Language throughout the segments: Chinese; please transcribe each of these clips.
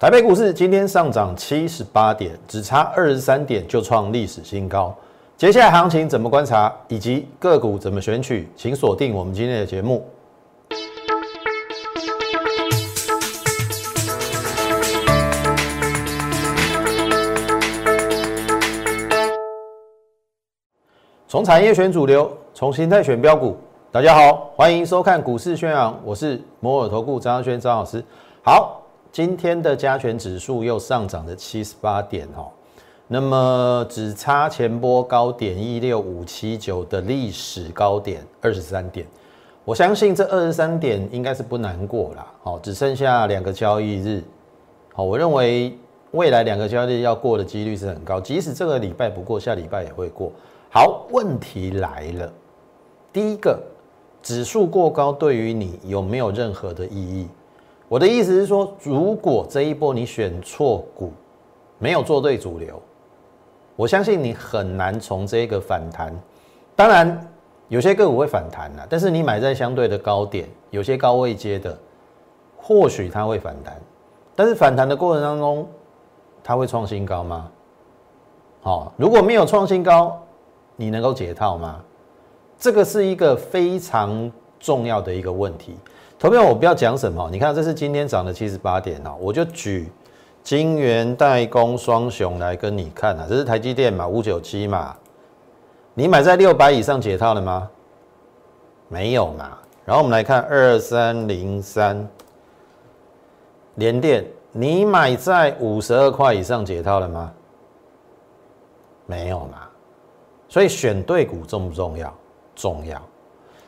台北股市今天上涨七十八点，只差二十三点就创历史新高。接下来行情怎么观察，以及个股怎么选取，请锁定我们今天的节目。从产业选主流，从形态选标股。大家好，欢迎收看股市宣扬，我是摩尔投顾张轩张老师。好。今天的加权指数又上涨了七十八点哦，那么只差前波高点一六五七九的历史高点二十三点，我相信这二十三点应该是不难过啦。好，只剩下两个交易日，好，我认为未来两个交易日要过的几率是很高，即使这个礼拜不过，下礼拜也会过。好，问题来了，第一个，指数过高对于你有没有任何的意义？我的意思是说，如果这一波你选错股，没有做对主流，我相信你很难从这个反弹。当然，有些个股会反弹啊，但是你买在相对的高点，有些高位接的，或许它会反弹。但是反弹的过程当中，它会创新高吗？好，如果没有创新高，你能够解套吗？这个是一个非常重要的一个问题。投票我不要讲什么，你看这是今天涨了七十八点哦，我就举金元代工双雄来跟你看啊，这是台积电嘛，五九七嘛，你买在六百以上解套了吗？没有嘛。然后我们来看二三零三联电，你买在五十二块以上解套了吗？没有嘛。所以选对股重不重要？重要。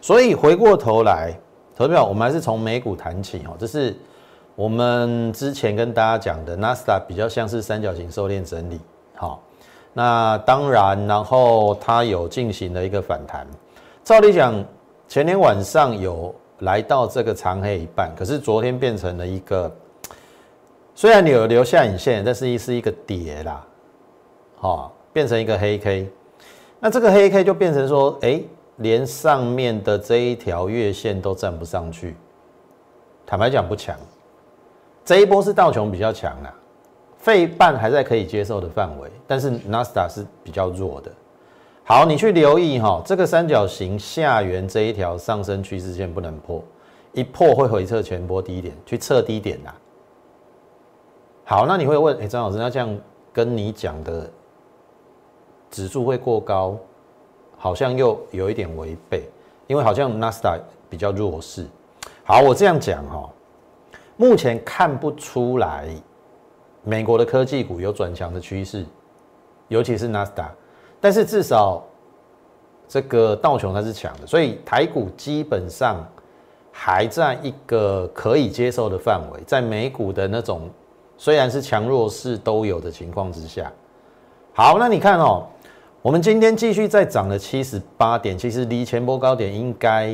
所以回过头来。投票，我们还是从美股谈起哦。这是我们之前跟大家讲的，纳斯达比较像是三角形收敛整理。好，那当然，然后它有进行了一个反弹。照理讲，前天晚上有来到这个长黑一半，可是昨天变成了一个，虽然你有留下影线，但是一是一个跌啦。好，变成一个黑 K。那这个黑 K 就变成说，哎。连上面的这一条月线都站不上去，坦白讲不强。这一波是道琼比较强啊，费半还在可以接受的范围，但是纳斯达是比较弱的。好，你去留意哈，这个三角形下缘这一条上升趋势线不能破，一破会回撤全波低点，去测低点呐。好，那你会问，哎，张老师，那这样跟你讲的指数会过高？好像又有一点违背，因为好像纳斯达比较弱势。好，我这样讲哈，目前看不出来美国的科技股有转强的趋势，尤其是纳斯达。但是至少这个道琼它是强的，所以台股基本上还在一个可以接受的范围，在美股的那种虽然是强弱势都有的情况之下。好，那你看哦。我们今天继续再涨了七十八点，其实离前波高点应该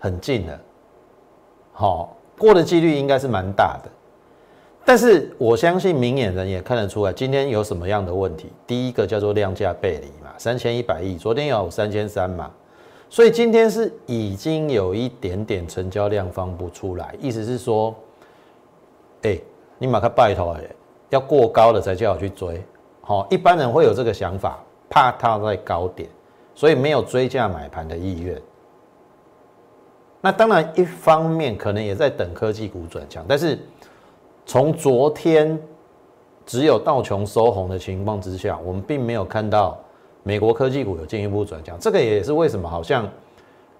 很近了，好过的几率应该是蛮大的。但是我相信明眼人也看得出来，今天有什么样的问题？第一个叫做量价背离嘛，三千一百亿，昨天有三千三嘛，所以今天是已经有一点点成交量放不出来，意思是说，哎，你马克拜托哎，要过高了才叫我去追。好，一般人会有这个想法，怕它在高点，所以没有追价买盘的意愿。那当然，一方面可能也在等科技股转强，但是从昨天只有道琼收红的情况之下，我们并没有看到美国科技股有进一步转强。这个也是为什么好像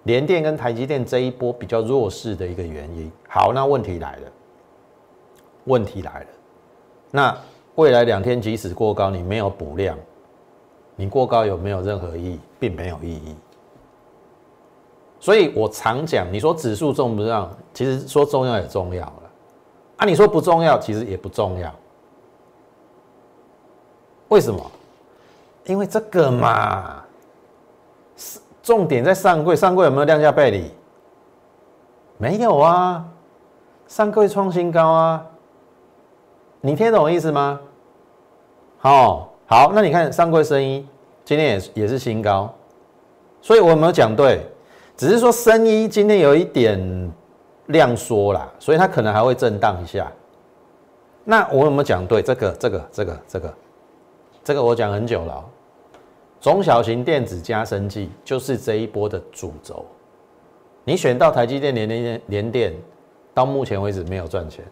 联电跟台积电这一波比较弱势的一个原因。好，那问题来了，问题来了，那。未来两天即使过高，你没有补量，你过高有没有任何意义？并没有意义。所以我常讲，你说指数重不重要？其实说重要也重要了。啊，你说不重要，其实也不重要。为什么？因为这个嘛，是重点在上柜，上柜有没有量价背离？没有啊，上柜创新高啊。你听懂我意思吗？好，好，那你看上柜生一今天也也是新高，所以我有没有讲对？只是说生一今天有一点量缩啦，所以它可能还会震荡一下。那我有没有讲对？这个、这个、这个、这个、这个，我讲很久了。中小型电子加生技就是这一波的主轴。你选到台积电、联联联电，到目前为止没有赚钱。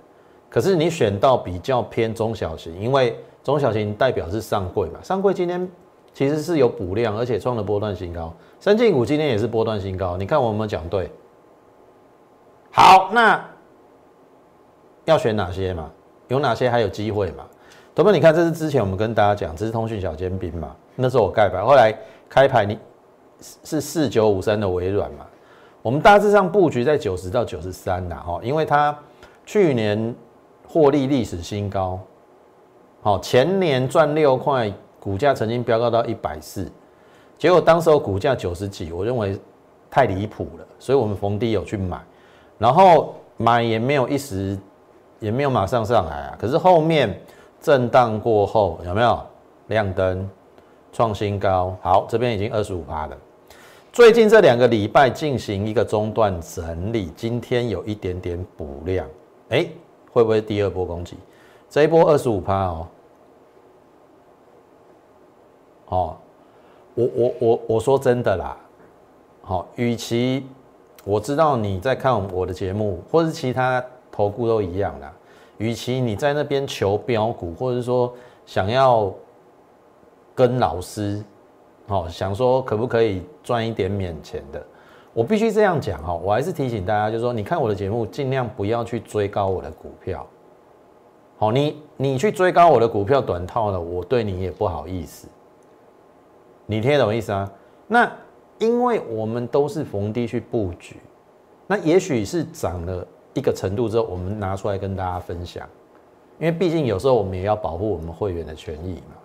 可是你选到比较偏中小型，因为中小型代表是上柜嘛，上柜今天其实是有补量，而且创了波段新高。三进股今天也是波段新高，你看我有没有讲对？好，那要选哪些嘛？有哪些还有机会嘛？同学，你看这是之前我们跟大家讲，这是通讯小尖兵嘛？那时候我盖牌，后来开牌你是四九五三的微软嘛？我们大致上布局在九十到九十三呐，哈，因为它去年。获利历史新高，好，前年赚六块，股价曾经飙高到一百四，结果当时候股价九十几，我认为太离谱了，所以我们逢低有去买，然后买也没有一时，也没有马上上来啊，可是后面震荡过后有没有？亮灯创新高？好，这边已经二十五趴了，最近这两个礼拜进行一个中断整理，今天有一点点补量，哎。会不会第二波攻击？这一波二十五趴哦，哦，我我我我说真的啦，好，与其我知道你在看我的节目，或是其他投顾都一样啦，与其你在那边求标股，或者说想要跟老师，哦，想说可不可以赚一点免钱的。我必须这样讲哈，我还是提醒大家，就是说，你看我的节目，尽量不要去追高我的股票。好，你你去追高我的股票短套了，我对你也不好意思。你听得懂意思啊？那因为我们都是逢低去布局，那也许是涨了一个程度之后，我们拿出来跟大家分享。因为毕竟有时候我们也要保护我们会员的权益嘛。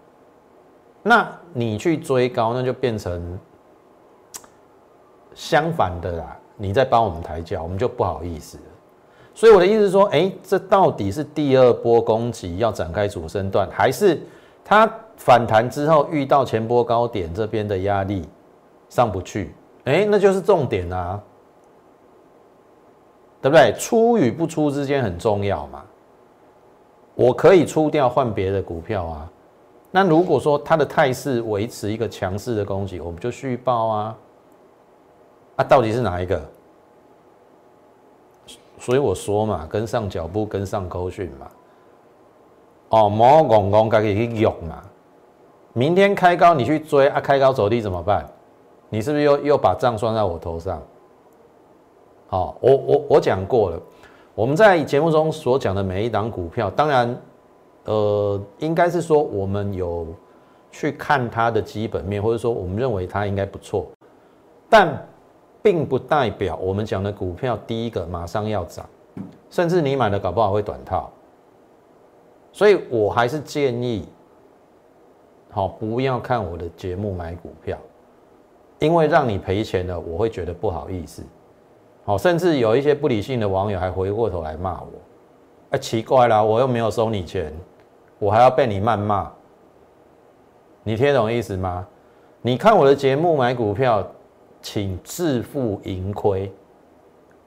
那你去追高，那就变成。相反的啦，你在帮我们抬轿，我们就不好意思。所以我的意思是说，哎，这到底是第二波攻击要展开主升段，还是它反弹之后遇到前波高点这边的压力上不去？哎，那就是重点啊，对不对？出与不出之间很重要嘛。我可以出掉换别的股票啊。那如果说它的态势维持一个强势的攻击，我们就续报啊。啊，到底是哪一个？所以我说嘛，跟上脚步，跟上勾讯嘛。哦，莫讲讲，该去用嘛。明天开高你去追啊，开高走低怎么办？你是不是又又把账算在我头上？好，我我我讲过了，我们在节目中所讲的每一档股票，当然，呃，应该是说我们有去看它的基本面，或者说我们认为它应该不错，但。并不代表我们讲的股票第一个马上要涨，甚至你买的搞不好会短套，所以我还是建议，好不要看我的节目买股票，因为让你赔钱了，我会觉得不好意思，好，甚至有一些不理性的网友还回过头来骂我，哎，奇怪啦，我又没有收你钱，我还要被你谩骂，你听懂意思吗？你看我的节目买股票。请自负盈亏，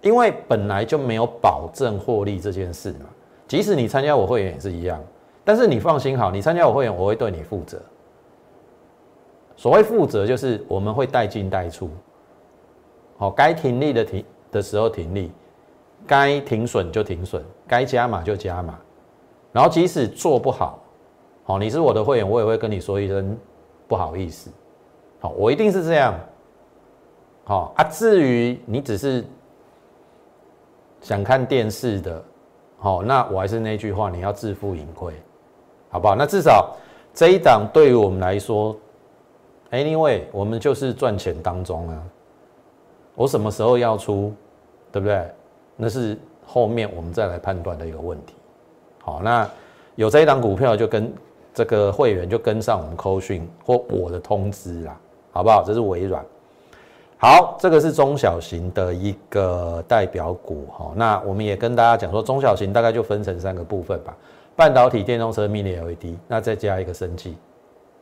因为本来就没有保证获利这件事嘛。即使你参加我会员也是一样，但是你放心好，你参加我会员，我会对你负责。所谓负责，就是我们会带进带出，好，该停利的停的时候停利，该停损就停损，该加码就加码。然后即使做不好，好，你是我的会员，我也会跟你说一声不好意思。好，我一定是这样。好啊，至于你只是想看电视的，好，那我还是那句话，你要自负盈亏，好不好？那至少这一档对于我们来说，anyway，我们就是赚钱当中啊。我什么时候要出，对不对？那是后面我们再来判断的一个问题。好，那有这一档股票就跟这个会员就跟上我们扣讯或我的通知啦，好不好？这是微软。好，这个是中小型的一个代表股哈。那我们也跟大家讲说，中小型大概就分成三个部分吧：半导体、电动车、Mini LED，那再加一个生技。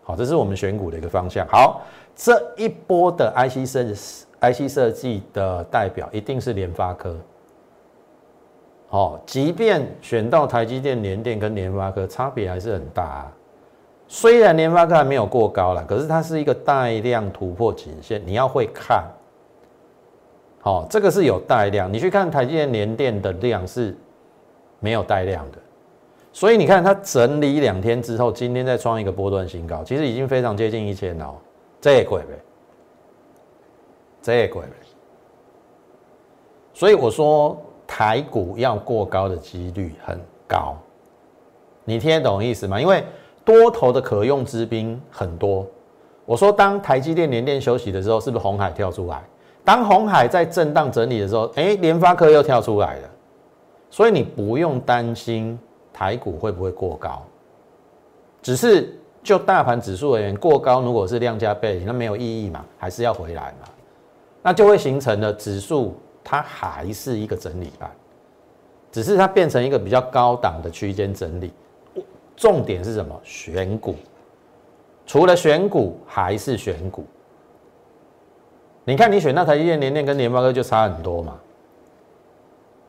好，这是我们选股的一个方向。好，这一波的 IC 设 IC 设计的代表一定是联发科。哦，即便选到台积电、联电跟联发科，差别还是很大啊。虽然联发科还没有过高了，可是它是一个带量突破颈线，你要会看。好，这个是有带量，你去看台积电、联电的量是没有带量的，所以你看它整理两天之后，今天再创一个波段新高，其实已经非常接近一千了，这也贵呗，这也贵。所以我说台股要过高的几率很高，你听得懂意思吗？因为多头的可用之兵很多。我说当台积电连电休息的时候，是不是红海跳出来？当红海在震荡整理的时候，哎，联发科又跳出来了。所以你不用担心台股会不会过高，只是就大盘指数而言，过高如果是量价背离，那没有意义嘛，还是要回来嘛，那就会形成了指数它还是一个整理盘，只是它变成一个比较高档的区间整理。重点是什么？选股，除了选股还是选股。你看你选那台积电、联电跟联发科就差很多嘛，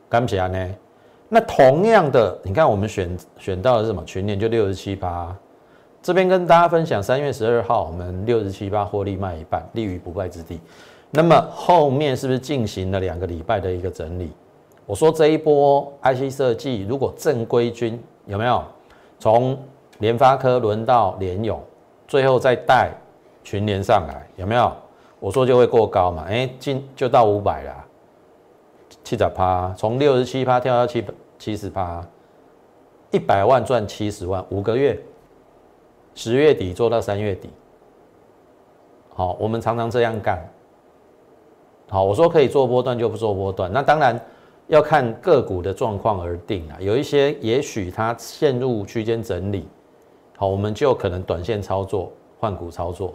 干不起来呢？那同样的，你看我们选选到的是什么？群年就六十七八，这边跟大家分享，三月十二号我们六十七八获利卖一半，立于不败之地。那么后面是不是进行了两个礼拜的一个整理？我说这一波 IC 设计如果正规军有没有从联发科轮到联勇，最后再带群联上来有没有？我说就会过高嘛？哎，进就到五百了。七十趴，从六十七趴跳到七七十趴，一百万赚七十万，五个月，十月底做到三月底。好，我们常常这样干。好，我说可以做波段就不做波段，那当然要看个股的状况而定啊。有一些也许它陷入区间整理，好，我们就可能短线操作换股操作。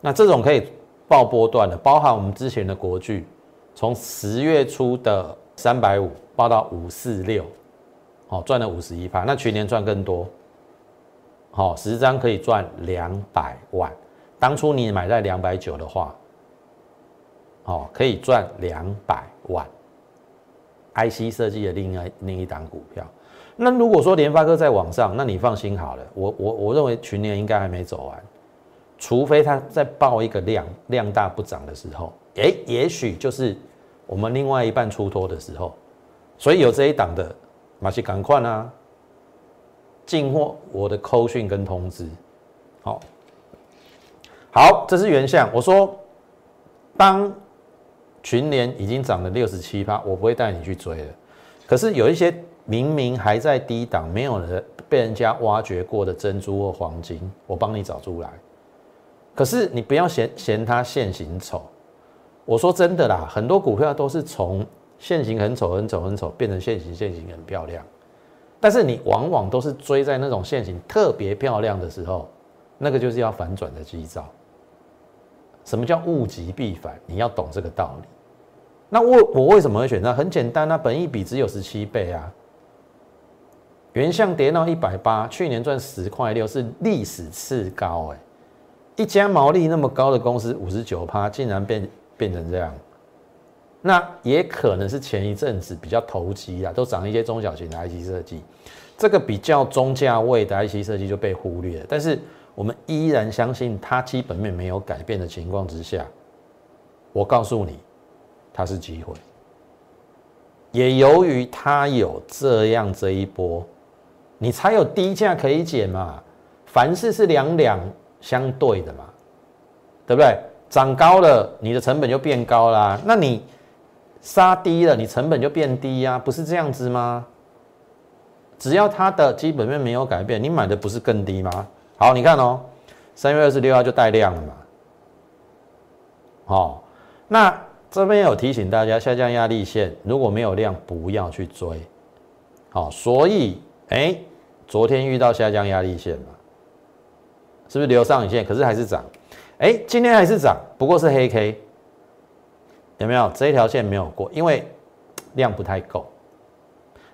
那这种可以报波段的，包含我们之前的国巨。从十月初的三百五报到五四六，好赚了五十一趴，那去年赚更多，好十张可以赚两百万。当初你买在两百九的话，好可以赚两百万。IC 设计的另外另一档股票，那如果说联发科在网上，那你放心好了，我我我认为群年应该还没走完，除非它在报一个量量大不涨的时候，诶，也许就是。我们另外一半出脱的时候，所以有这一档的，马西赶快啊，进货我的扣讯跟通知，好，好，这是原相。我说，当群联已经涨了六十七趴，我不会带你去追了。可是有一些明明还在低档，没有人被人家挖掘过的珍珠或黄金，我帮你找出来。可是你不要嫌嫌它现形丑。我说真的啦，很多股票都是从现形很丑、很丑、很丑变成现形，现形很漂亮。但是你往往都是追在那种现形特别漂亮的时候，那个就是要反转的基兆。什么叫物极必反？你要懂这个道理。那我我为什么会选它？很简单啊，本益比只有十七倍啊。原相跌到一百八，去年赚十块六，是历史次高哎。一家毛利那么高的公司，五十九趴竟然变。变成这样，那也可能是前一阵子比较投机啊，都涨一些中小型的 IC 设计，这个比较中价位的 IC 设计就被忽略了。但是我们依然相信它基本面没有改变的情况之下，我告诉你，它是机会。也由于它有这样这一波，你才有低价可以减嘛。凡事是两两相对的嘛，对不对？涨高了，你的成本就变高啦。那你杀低了，你成本就变低呀，不是这样子吗？只要它的基本面没有改变，你买的不是更低吗？好，你看哦，三月二十六号就带量了嘛。好，那这边有提醒大家，下降压力线如果没有量，不要去追。好，所以哎，昨天遇到下降压力线嘛，是不是留上影线？可是还是涨。哎，今天还是涨，不过是黑 K，有没有？这一条线没有过，因为量不太够，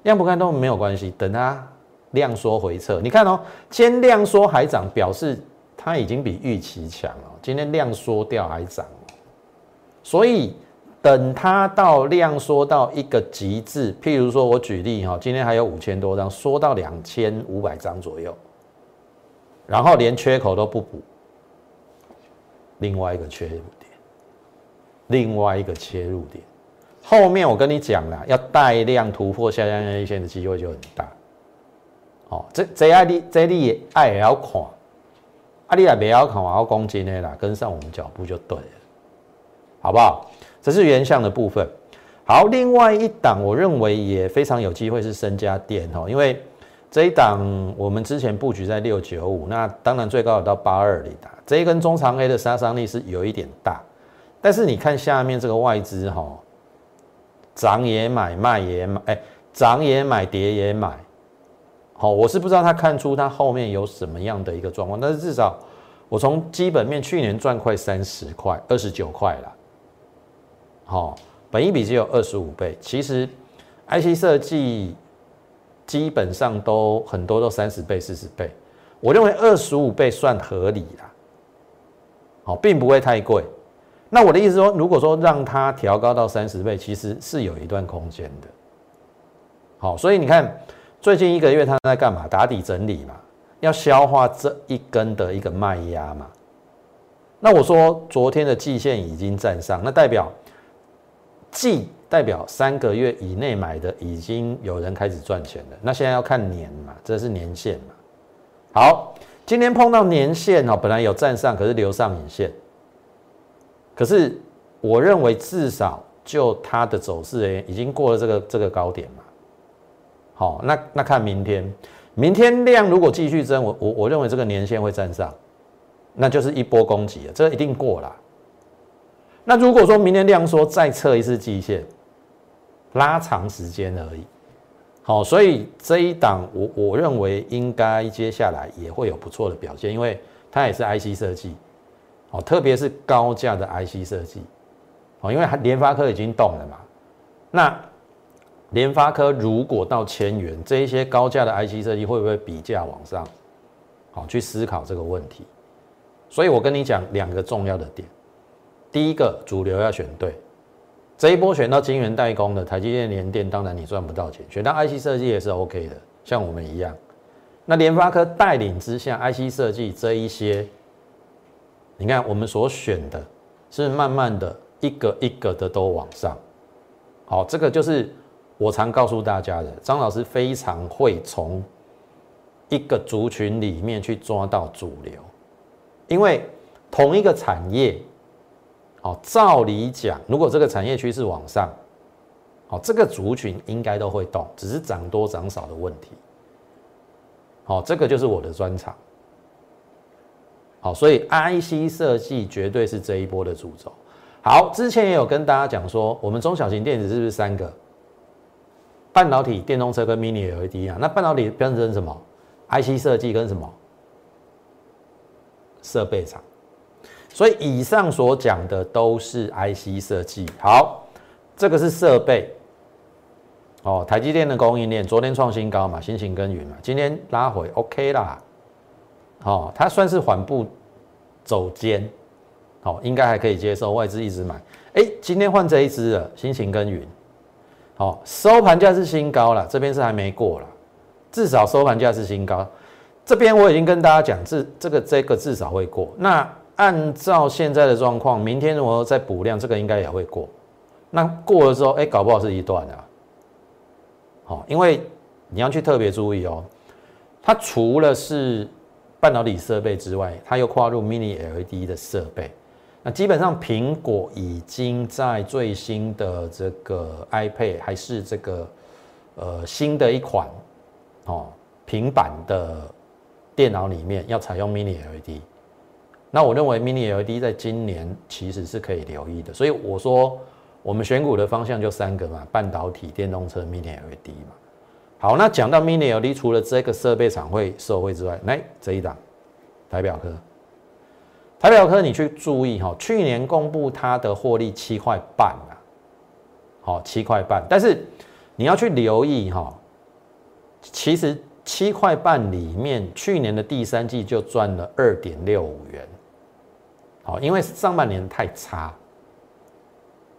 量不看都没有关系，等它量缩回撤。你看哦，今天量缩还涨，表示它已经比预期强了。今天量缩掉还涨，所以等它到量缩到一个极致，譬如说我举例哈，今天还有五千多张，缩到两千五百张左右，然后连缺口都不补，另外一个切入点，另外一个切入点，后面我跟你讲了，要带量突破下降线的机会就很大。哦，这这爱你这你爱也要看，啊，你也不要看，我要攻击的啦，跟上我们脚步就对了，好不好？这是原相的部分。好，另外一档我认为也非常有机会是深家电哦，因为这一档我们之前布局在六九五，那当然最高有到八二零的，这一根中长 A 的杀伤力是有一点大，但是你看下面这个外资哈，涨也买，卖也买，哎，涨也买，跌也买。好，我是不知道他看出他后面有什么样的一个状况，但是至少我从基本面去年赚快三十块，二十九块了。好，本一比只有二十五倍，其实 IC 设计基本上都很多都三十倍、四十倍，我认为二十五倍算合理啦。好，并不会太贵。那我的意思说，如果说让它调高到三十倍，其实是有一段空间的。好，所以你看最近一个月它在干嘛？打底整理嘛，要消化这一根的一个卖压嘛。那我说昨天的季线已经站上，那代表。季代表三个月以内买的，已经有人开始赚钱了。那现在要看年嘛，这是年线嘛。好，今天碰到年线哦，本来有站上，可是留上影线。可是我认为至少就它的走势而言，已经过了这个这个高点嘛。好，那那看明天，明天量如果继续增，我我我认为这个年线会站上，那就是一波攻击了，这一定过了。那如果说明天量说再测一次季线，拉长时间而已。好，所以这一档我我认为应该接下来也会有不错的表现，因为它也是 IC 设计，哦，特别是高价的 IC 设计，哦，因为联发科已经动了嘛。那联发科如果到千元，这一些高价的 IC 设计会不会比价往上？好，去思考这个问题。所以我跟你讲两个重要的点。第一个主流要选对，这一波选到晶圆代工的台积电、联电，当然你赚不到钱；选到 IC 设计也是 OK 的，像我们一样。那联发科带领之下，IC 设计这一些，你看我们所选的，是慢慢的一个一个的都往上。好，这个就是我常告诉大家的，张老师非常会从一个族群里面去抓到主流，因为同一个产业。好，照理讲，如果这个产业趋势往上，好，这个族群应该都会动，只是涨多涨少的问题。好，这个就是我的专长。好，所以 IC 设计绝对是这一波的主轴。好，之前也有跟大家讲说，我们中小型电子是不是三个？半导体、电动车跟 Mini LED 啊？那半导体标成什么？IC 设计跟什么？设备厂。所以以上所讲的都是 IC 设计。好，这个是设备。哦，台积电的供应链昨天创新高嘛，新型耕耘嘛，今天拉回 OK 啦。哦，它算是缓步走尖，好，应该还可以接受。外资一直买，哎，今天换这一支了，新型耕耘。好，收盘价是新高了，这边是还没过了，至少收盘价是新高。这边我已经跟大家讲，至这个这个至少会过。那按照现在的状况，明天如果再补量，这个应该也会过。那过了之后，哎，搞不好是一段啊。好，因为你要去特别注意哦，它除了是半导体设备之外，它又跨入 Mini LED 的设备。那基本上，苹果已经在最新的这个 iPad 还是这个呃新的一款哦平板的电脑里面，要采用 Mini LED。那我认为 Mini LED 在今年其实是可以留意的，所以我说我们选股的方向就三个嘛，半导体、电动车、Mini LED 嘛。好，那讲到 Mini LED，除了这个设备厂会受惠之外，来这一档台表科，台表科你去注意哈，去年公布它的获利七块半啊，好七块半，但是你要去留意哈，其实七块半里面去年的第三季就赚了二点六五元。好，因为上半年太差，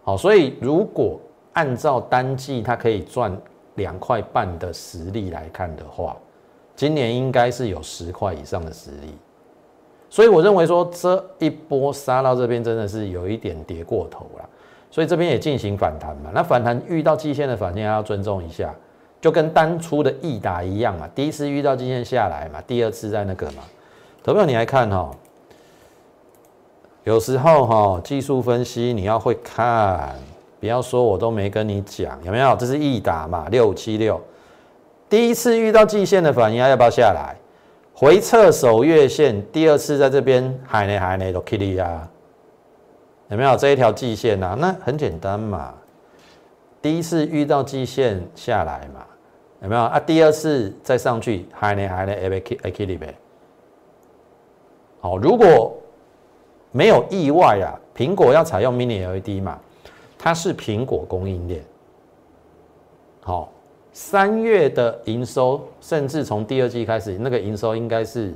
好，所以如果按照单季它可以赚两块半的实力来看的话，今年应该是有十块以上的实力。所以我认为说这一波杀到这边真的是有一点跌过头了，所以这边也进行反弹嘛。那反弹遇到季线的反弹要尊重一下，就跟当初的易达一样嘛。第一次遇到季线下来嘛，第二次在那个嘛。投票你来看哈。有时候哈，技术分析你要会看，不要说我都没跟你讲，有没有？这是易达嘛，六七六，第一次遇到季线的反应，要不要下来？回撤守月线，第二次在这边海内海内都 k i t 啊，有没有这一条季线啊？那很简单嘛，第一次遇到季线下来嘛，有没有啊？第二次再上去海内海内 A B K A K 里呗。好，如果没有意外啊，苹果要采用 Mini LED 嘛，它是苹果供应链。好，三月的营收，甚至从第二季开始，那个营收应该是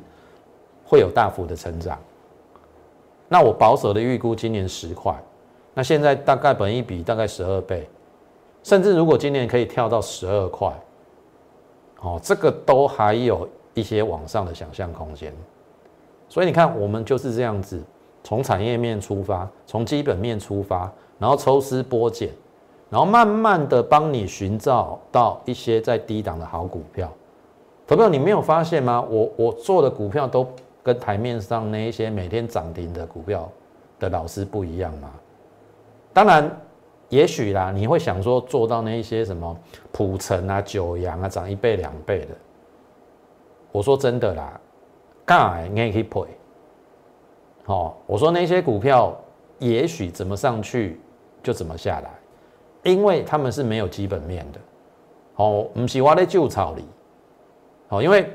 会有大幅的成长。那我保守的预估今年十块，那现在大概本一比大概十二倍，甚至如果今年可以跳到十二块，哦，这个都还有一些往上的想象空间。所以你看，我们就是这样子。从产业面出发，从基本面出发，然后抽丝剥茧，然后慢慢的帮你寻找到一些在低档的好股票。投票，你没有发现吗？我我做的股票都跟台面上那一些每天涨停的股票的老师不一样吗？当然，也许啦，你会想说做到那一些什么普成啊、九阳啊，涨一倍两倍的。我说真的啦，干你也可以配。哦，我说那些股票也许怎么上去就怎么下来，因为他们是没有基本面的。哦，不是我在旧草里。哦，因为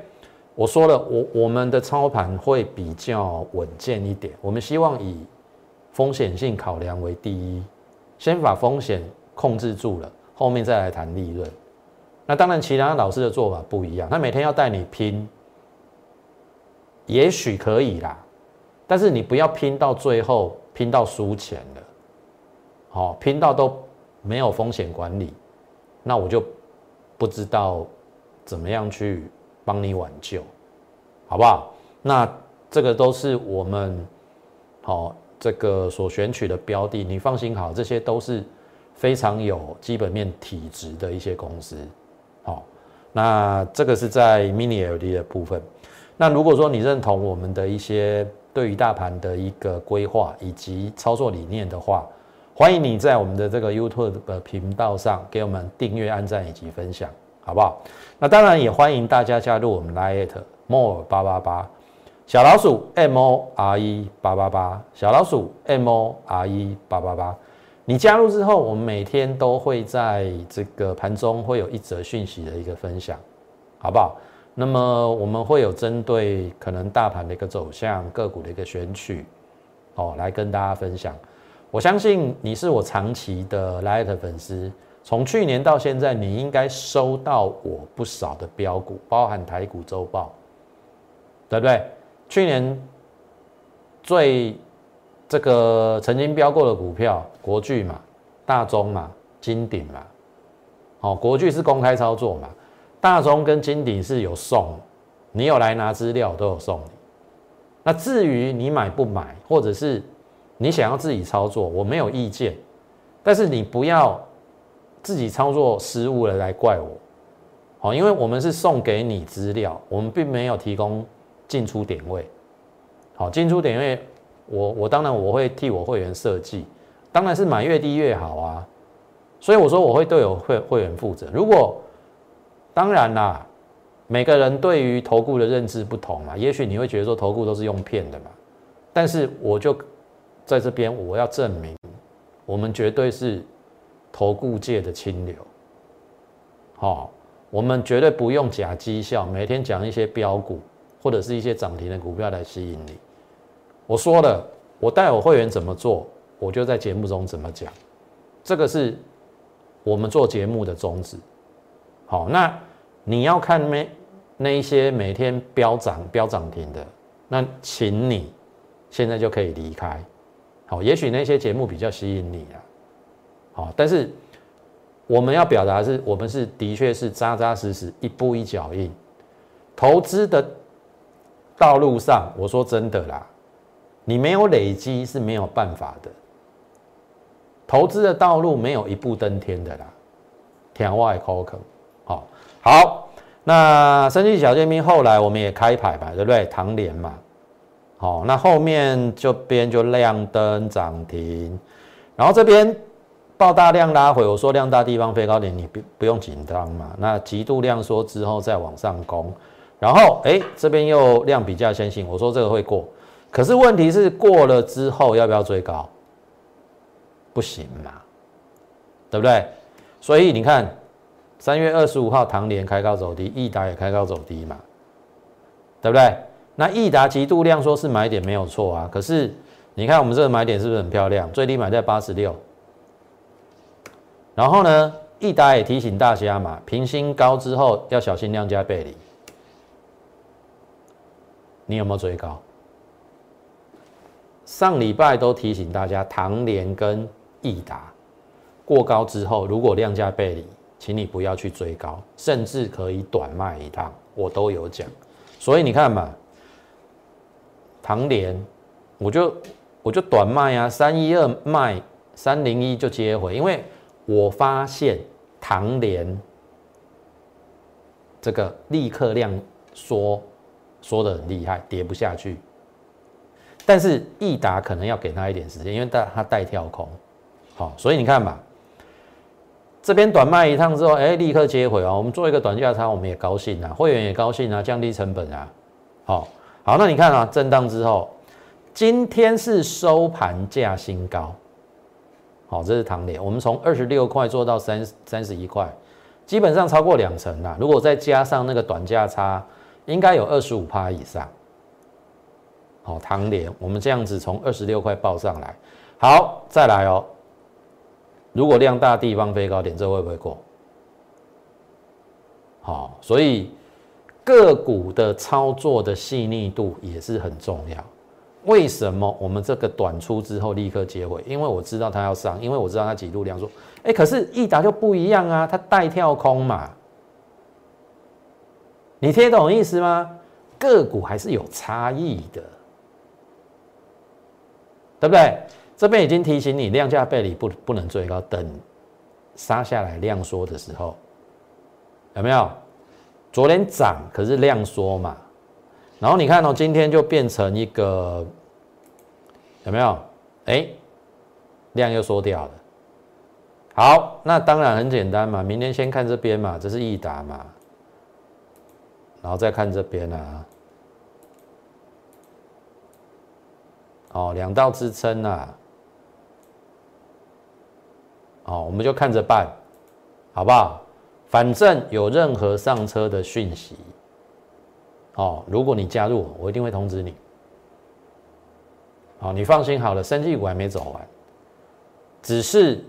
我说了，我我们的操盘会比较稳健一点，我们希望以风险性考量为第一，先把风险控制住了，后面再来谈利润。那当然，其他老师的做法不一样，他每天要带你拼，也许可以啦。但是你不要拼到最后，拼到输钱了，好，拼到都没有风险管理，那我就不知道怎么样去帮你挽救，好不好？那这个都是我们好这个所选取的标的，你放心好，这些都是非常有基本面体质的一些公司，好，那这个是在 mini LD 的部分。那如果说你认同我们的一些。对于大盘的一个规划以及操作理念的话，欢迎你在我们的这个 YouTube 的频道上给我们订阅、按赞以及分享，好不好？那当然也欢迎大家加入我们 Lite More 八八八小老鼠 M O R E 八八八小老鼠 M O R E 八八八。你加入之后，我们每天都会在这个盘中会有一则讯息的一个分享，好不好？那么我们会有针对可能大盘的一个走向、个股的一个选取，哦，来跟大家分享。我相信你是我长期的 Light 粉丝，从去年到现在，你应该收到我不少的标股，包含台股周报，对不对？去年最这个曾经标过的股票，国巨嘛、大中嘛、金鼎嘛，哦，国巨是公开操作嘛。大中跟金鼎是有送，你有来拿资料都有送你。那至于你买不买，或者是你想要自己操作，我没有意见。但是你不要自己操作失误了来怪我，好，因为我们是送给你资料，我们并没有提供进出点位。好，进出点位，我我当然我会替我会员设计，当然是买越低越好啊。所以我说我会对我会会员负责，如果。当然啦，每个人对于投顾的认知不同嘛，也许你会觉得说投顾都是用骗的嘛，但是我就在这边我要证明，我们绝对是投顾界的清流。好，我们绝对不用假绩效，每天讲一些标股或者是一些涨停的股票来吸引你。我说了，我带我会员怎么做，我就在节目中怎么讲，这个是我们做节目的宗旨。好，那你要看每那一些每天飙涨飙涨停的，那请你现在就可以离开。好，也许那些节目比较吸引你啊。好，但是我们要表达是，我们是的确是扎扎实实，一步一脚印，投资的道路上，我说真的啦，你没有累积是没有办法的，投资的道路没有一步登天的啦，天外高坑，好，好，那生气小尖兵后来我们也开牌吧，对不对？唐联嘛，好，那后面这边就亮灯涨停，然后这边。爆大量拉回，我说量大地方飞高点，你不不用紧张嘛。那极度量缩之后再往上攻，然后哎这边又量比较先行，我说这个会过，可是问题是过了之后要不要追高？不行嘛，对不对？所以你看三月二十五号唐联开高走低，益达也开高走低嘛，对不对？那益达极度量说是买点没有错啊，可是你看我们这个买点是不是很漂亮？最低买在八十六。然后呢，益达也提醒大家嘛，平新高之后要小心量价背离。你有没有追高？上礼拜都提醒大家，唐联跟益达过高之后，如果量价背离，请你不要去追高，甚至可以短卖一趟，我都有讲。所以你看嘛，唐联我就我就短卖啊，三一二卖，三零一就接回，因为。我发现唐联这个立刻量缩缩的很厉害，跌不下去。但是益达可能要给他一点时间，因为带他带跳空，好，所以你看吧，这边短卖一趟之后，哎，立刻接回啊。我们做一个短价差，我们也高兴啊，会员也高兴啊，降低成本啊。好，好，那你看啊，震荡之后，今天是收盘价新高。好，这是唐联，我们从二十六块做到三三十一块，基本上超过两成啦。如果再加上那个短价差，应该有二十五趴以上。好，唐联，我们这样子从二十六块报上来，好，再来哦。如果量大，地方飞高点，这会不会过？好，所以个股的操作的细腻度也是很重要。为什么我们这个短出之后立刻接回？因为我知道它要上，因为我知道它几度量说，哎，可是益达就不一样啊，它带跳空嘛，你听懂意思吗？个股还是有差异的，对不对？这边已经提醒你，量价背离不不能追高，等杀下来量缩的时候，有没有？昨天涨可是量缩嘛。然后你看哦，今天就变成一个有没有？哎，量又缩掉了。好，那当然很简单嘛，明天先看这边嘛，这是易达嘛，然后再看这边啊。哦，两道支撑啊。哦，我们就看着办，好不好？反正有任何上车的讯息。哦，如果你加入，我一定会通知你。好，你放心好了，生技股还没走完，只是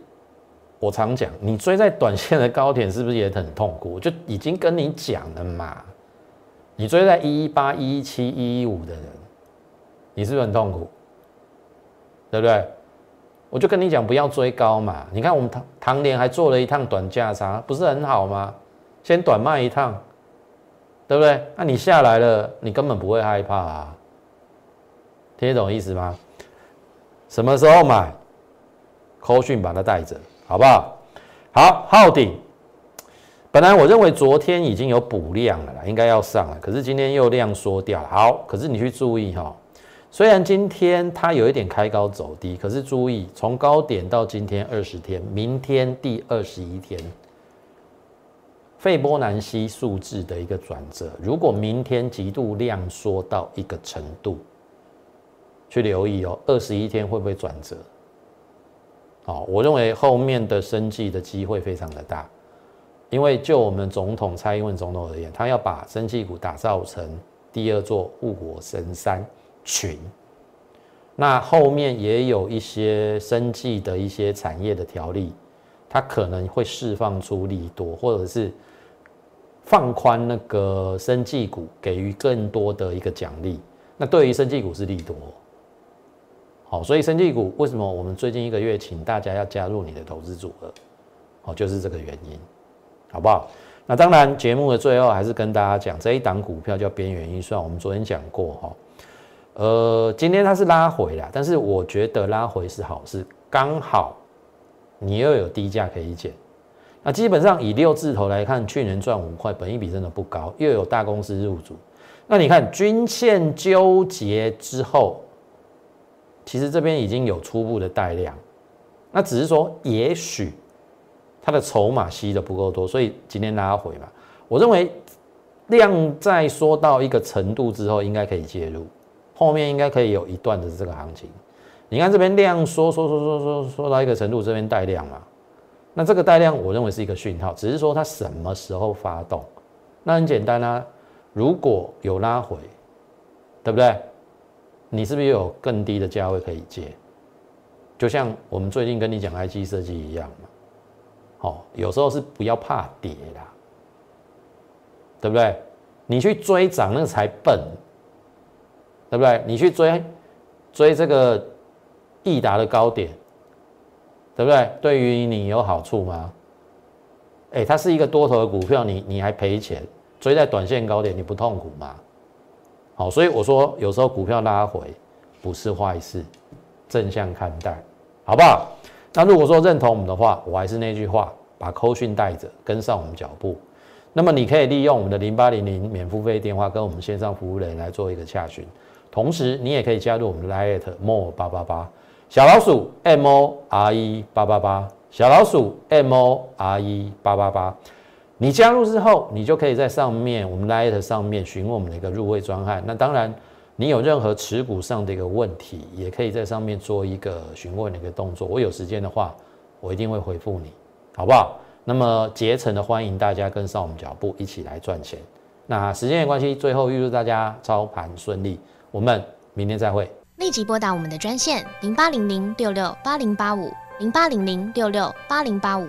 我常讲，你追在短线的高点是不是也很痛苦？我就已经跟你讲了嘛，你追在一一八、一一七、一一五的人，你是不是很痛苦？对不对？我就跟你讲，不要追高嘛。你看我们唐唐联还做了一趟短价差，不是很好吗？先短卖一趟。对不对？那你下来了，你根本不会害怕啊，听得懂意思吗？什么时候买？扣讯把它带着，好不好？好，昊鼎，本来我认为昨天已经有补量了啦，应该要上了，可是今天又量缩掉。好，可是你去注意哈，虽然今天它有一点开高走低，可是注意从高点到今天二十天，明天第二十一天。费波南西数字的一个转折，如果明天极度量缩到一个程度，去留意哦，二十一天会不会转折？好，我认为后面的生计的机会非常的大，因为就我们总统蔡英文总统而言，他要把生技股打造成第二座护国神山群，那后面也有一些生计的一些产业的条例，它可能会释放出利多，或者是。放宽那个生技股，给予更多的一个奖励，那对于生技股是利多，好，所以生技股为什么我们最近一个月请大家要加入你的投资组合？好，就是这个原因，好不好？那当然，节目的最后还是跟大家讲，这一档股票叫边缘预算，我们昨天讲过哈。呃，今天它是拉回了，但是我觉得拉回是好事，刚好你又有低价可以减。那基本上以六字头来看，去年赚五块，本益比真的不高，又有大公司入主。那你看均线纠结之后，其实这边已经有初步的带量，那只是说也许它的筹码吸的不够多，所以今天拉回嘛。我认为量在缩到一个程度之后，应该可以介入，后面应该可以有一段的这个行情。你看这边量缩缩缩缩缩缩到一个程度，这边带量嘛。那这个带量，我认为是一个讯号，只是说它什么时候发动。那很简单啊，如果有拉回，对不对？你是不是有更低的价位可以接？就像我们最近跟你讲 IC 设计一样嘛。好，有时候是不要怕跌啦，对不对？你去追涨那才笨，对不对？你去追追这个易达的高点。对不对？对于你有好处吗？哎，它是一个多头的股票，你你还赔钱，追在短线高点，你不痛苦吗？好，所以我说有时候股票拉回不是坏事，正向看待，好不好？那如果说认同我们的话，我还是那句话，把扣讯带着，跟上我们脚步。那么你可以利用我们的零八零零免付费电话跟我们线上服务人来做一个洽询，同时你也可以加入我们的 Lite More 八八八。小老鼠 M O R E 八八八，小老鼠 M O R E 八八八，你加入之后，你就可以在上面我们 Light 上面询问我们的一个入会专案。那当然，你有任何持股上的一个问题，也可以在上面做一个询问的一个动作。我有时间的话，我一定会回复你，好不好？那么竭诚的欢迎大家跟上我们脚步，一起来赚钱。那时间的关系，最后预祝大家操盘顺利，我们明天再会。立即拨打我们的专线零八零零六六八零八五零八零零六六八零八五